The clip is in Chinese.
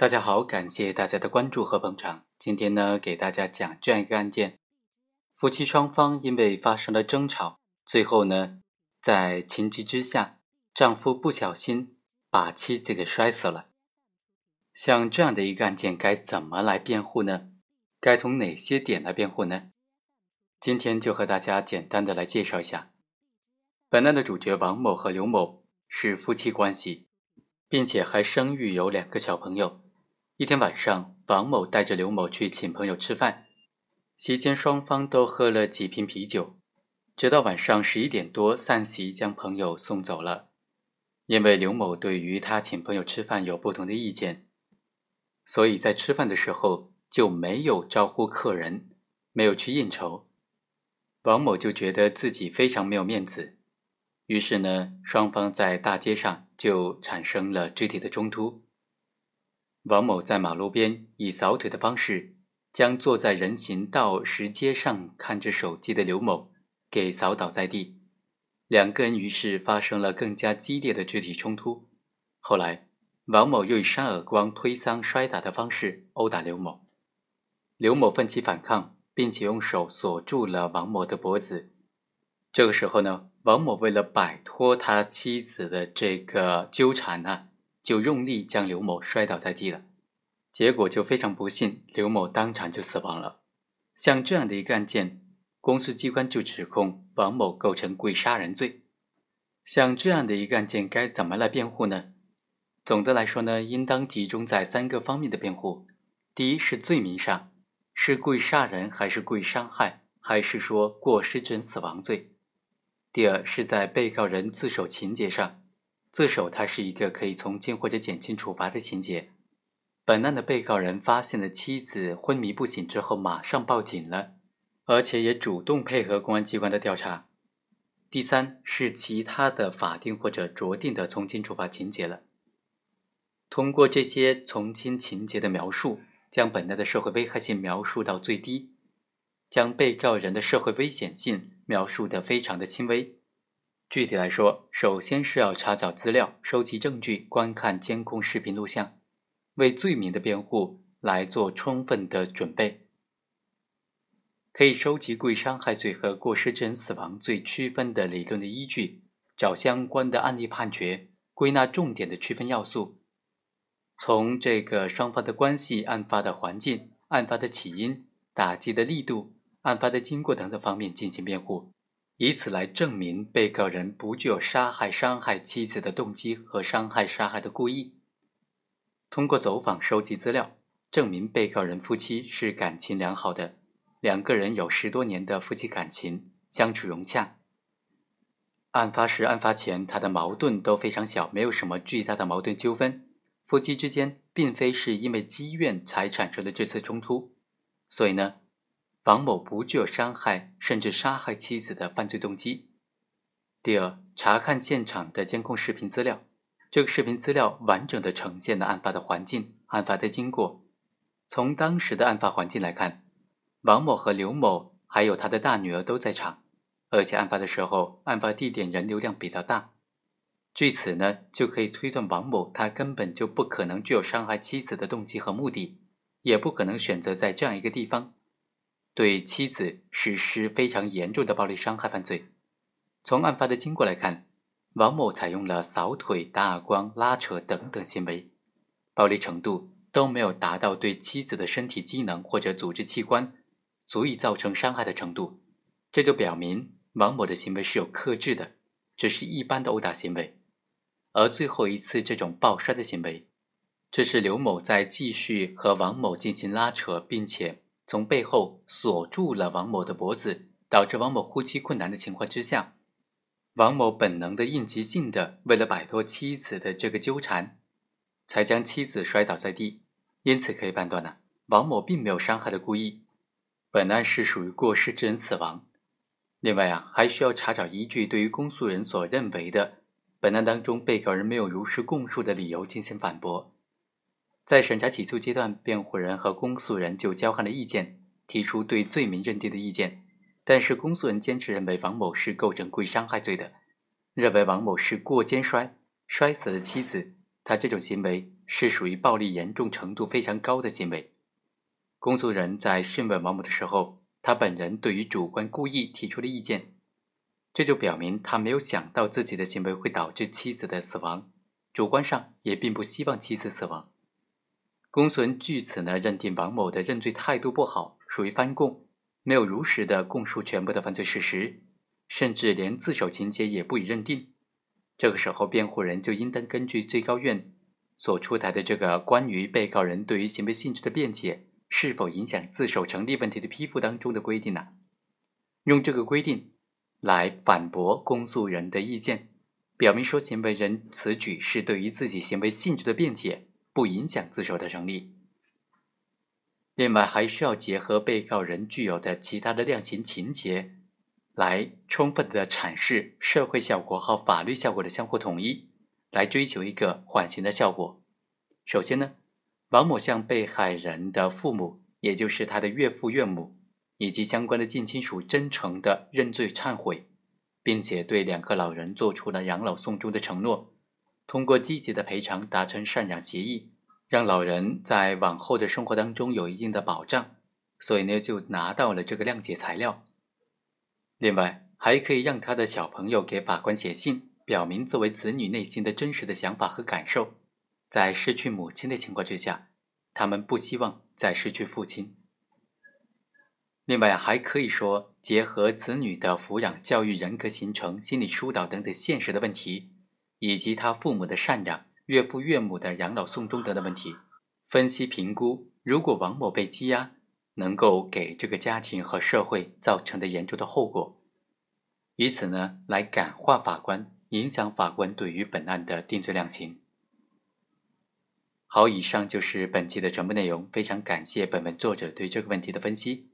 大家好，感谢大家的关注和捧场。今天呢，给大家讲这样一个案件：夫妻双方因为发生了争吵，最后呢，在情急之下，丈夫不小心把妻子给摔死了。像这样的一个案件，该怎么来辩护呢？该从哪些点来辩护呢？今天就和大家简单的来介绍一下。本案的主角王某和刘某是夫妻关系，并且还生育有两个小朋友。一天晚上，王某带着刘某去请朋友吃饭，席间双方都喝了几瓶啤酒，直到晚上十一点多散席，将朋友送走了。因为刘某对于他请朋友吃饭有不同的意见，所以在吃饭的时候就没有招呼客人，没有去应酬。王某就觉得自己非常没有面子。于是呢，双方在大街上就产生了肢体的冲突。王某在马路边以扫腿的方式，将坐在人行道石阶上看着手机的刘某给扫倒在地，两个人于是发生了更加激烈的肢体冲突。后来，王某又以扇耳光、推搡、摔打的方式殴打刘某，刘某奋起反抗，并且用手锁住了王某的脖子。这个时候呢？王某为了摆脱他妻子的这个纠缠呢，就用力将刘某摔倒在地了，结果就非常不幸，刘某当场就死亡了。像这样的一个案件，公诉机关就指控王某构成故意杀人罪。像这样的一个案件，该怎么来辩护呢？总的来说呢，应当集中在三个方面的辩护：第一是罪名上，是故意杀人还是故意伤害，还是说过失致人死亡罪？第二是在被告人自首情节上，自首它是一个可以从轻或者减轻处罚的情节。本案的被告人发现了妻子昏迷不醒之后，马上报警了，而且也主动配合公安机关的调查。第三是其他的法定或者酌定的从轻处罚情节了。通过这些从轻情节的描述，将本案的社会危害性描述到最低。将被告人的社会危险性描述得非常的轻微。具体来说，首先是要查找资料、收集证据、观看监控视频录像，为罪名的辩护来做充分的准备。可以收集故意伤害罪和过失致人死亡罪区分的理论的依据，找相关的案例判决，归纳重点的区分要素，从这个双方的关系、案发的环境、案发的起因、打击的力度。案发的经过等等方面进行辩护，以此来证明被告人不具有杀害、伤害妻子的动机和伤害、杀害的故意。通过走访收集资料，证明被告人夫妻是感情良好的，两个人有十多年的夫妻感情，相处融洽。案发时、案发前，他的矛盾都非常小，没有什么巨大的矛盾纠纷。夫妻之间并非是因为积怨才产生的这次冲突，所以呢。王某不具有伤害甚至杀害妻子的犯罪动机。第二，查看现场的监控视频资料，这个视频资料完整的呈现了案发的环境、案发的经过。从当时的案发环境来看，王某和刘某还有他的大女儿都在场，而且案发的时候，案发地点人流量比较大。据此呢，就可以推断王某他根本就不可能具有伤害妻子的动机和目的，也不可能选择在这样一个地方。对妻子实施非常严重的暴力伤害犯罪。从案发的经过来看，王某采用了扫腿、打耳光、拉扯等等行为，暴力程度都没有达到对妻子的身体机能或者组织器官足以造成伤害的程度。这就表明王某的行为是有克制的，只是一般的殴打行为。而最后一次这种暴摔的行为，这是刘某在继续和王某进行拉扯，并且。从背后锁住了王某的脖子，导致王某呼吸困难的情况之下，王某本能的应急性的为了摆脱妻子的这个纠缠，才将妻子摔倒在地。因此可以判断呢，王某并没有伤害的故意，本案是属于过失致人死亡。另外啊，还需要查找依据，对于公诉人所认为的本案当中被告人没有如实供述的理由进行反驳。在审查起诉阶段，辩护人和公诉人就交换了意见，提出对罪名认定的意见。但是公诉人坚持认为王某是构成故意伤害罪的，认为王某是过肩摔摔死了妻子，他这种行为是属于暴力严重程度非常高的行为。公诉人在讯问王某的时候，他本人对于主观故意提出了意见，这就表明他没有想到自己的行为会导致妻子的死亡，主观上也并不希望妻子死亡。公诉人据此呢认定王某的认罪态度不好，属于翻供，没有如实的供述全部的犯罪事实，甚至连自首情节也不予认定。这个时候，辩护人就应当根据最高院所出台的这个关于被告人对于行为性质的辩解是否影响自首成立问题的批复当中的规定呢，用这个规定来反驳公诉人的意见，表明说行为人此举是对于自己行为性质的辩解，不影响自首的成立。另外，还需要结合被告人具有的其他的量刑情节。来充分的阐释社会效果和法律效果的相互统一，来追求一个缓刑的效果。首先呢，王某向被害人的父母，也就是他的岳父岳母以及相关的近亲属真诚的认罪忏悔，并且对两个老人做出了养老送终的承诺，通过积极的赔偿达成赡养协议，让老人在往后的生活当中有一定的保障。所以呢，就拿到了这个谅解材料。另外，还可以让他的小朋友给法官写信，表明作为子女内心的真实的想法和感受。在失去母亲的情况之下，他们不希望再失去父亲。另外，还可以说结合子女的抚养、教育、人格形成、心理疏导等等现实的问题，以及他父母的赡养、岳父岳母的养老送终等等问题，分析评估，如果王某被羁押。能够给这个家庭和社会造成的严重的后果，以此呢来感化法官，影响法官对于本案的定罪量刑。好，以上就是本期的全部内容，非常感谢本文作者对这个问题的分析。